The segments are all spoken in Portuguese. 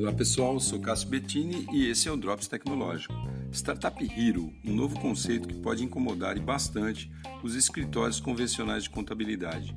Olá pessoal, sou Cássio Bettini e esse é o Drops Tecnológico. Startup Hero, um novo conceito que pode incomodar e bastante os escritórios convencionais de contabilidade.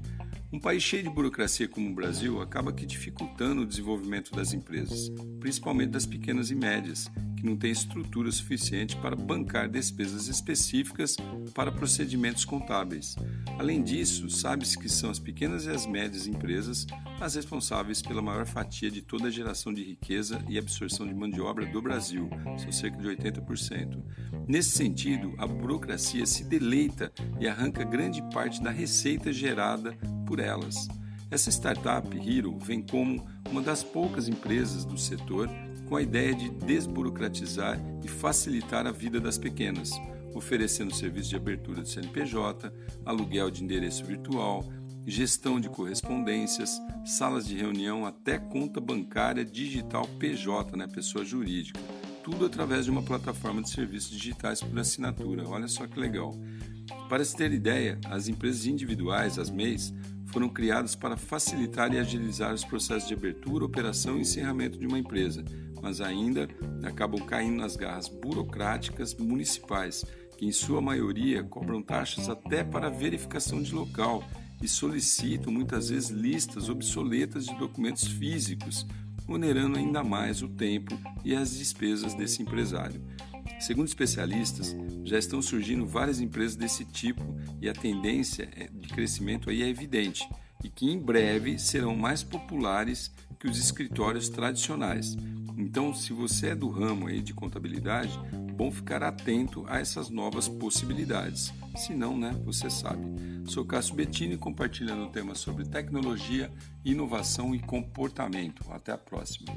Um país cheio de burocracia como o Brasil acaba que dificultando o desenvolvimento das empresas, principalmente das pequenas e médias, que não têm estrutura suficiente para bancar despesas específicas para procedimentos contábeis. Além disso, sabe-se que são as pequenas e as médias empresas as responsáveis pela maior fatia de toda a geração de riqueza e absorção de mão de obra do Brasil, são cerca de 80%. Nesse sentido, a burocracia se deleita e arranca grande parte da receita gerada por elas. Essa startup, Hero, vem como uma das poucas empresas do setor com a ideia de desburocratizar e facilitar a vida das pequenas, oferecendo serviços de abertura de CNPJ, aluguel de endereço virtual, gestão de correspondências, salas de reunião, até conta bancária digital PJ, né, pessoa jurídica. Tudo através de uma plataforma de serviços digitais por assinatura. Olha só que legal. Para se ter ideia, as empresas individuais, as MEIs, foram criadas para facilitar e agilizar os processos de abertura, operação e encerramento de uma empresa, mas ainda acabam caindo nas garras burocráticas municipais, que em sua maioria cobram taxas até para verificação de local e solicitam muitas vezes listas obsoletas de documentos físicos, onerando ainda mais o tempo e as despesas desse empresário. Segundo especialistas, já estão surgindo várias empresas desse tipo e a tendência é, de crescimento aí é evidente e que em breve serão mais populares que os escritórios tradicionais. Então, se você é do ramo aí de contabilidade, bom ficar atento a essas novas possibilidades. Se não, né, você sabe. Sou Cássio Bettini compartilhando temas sobre tecnologia, inovação e comportamento. Até a próxima.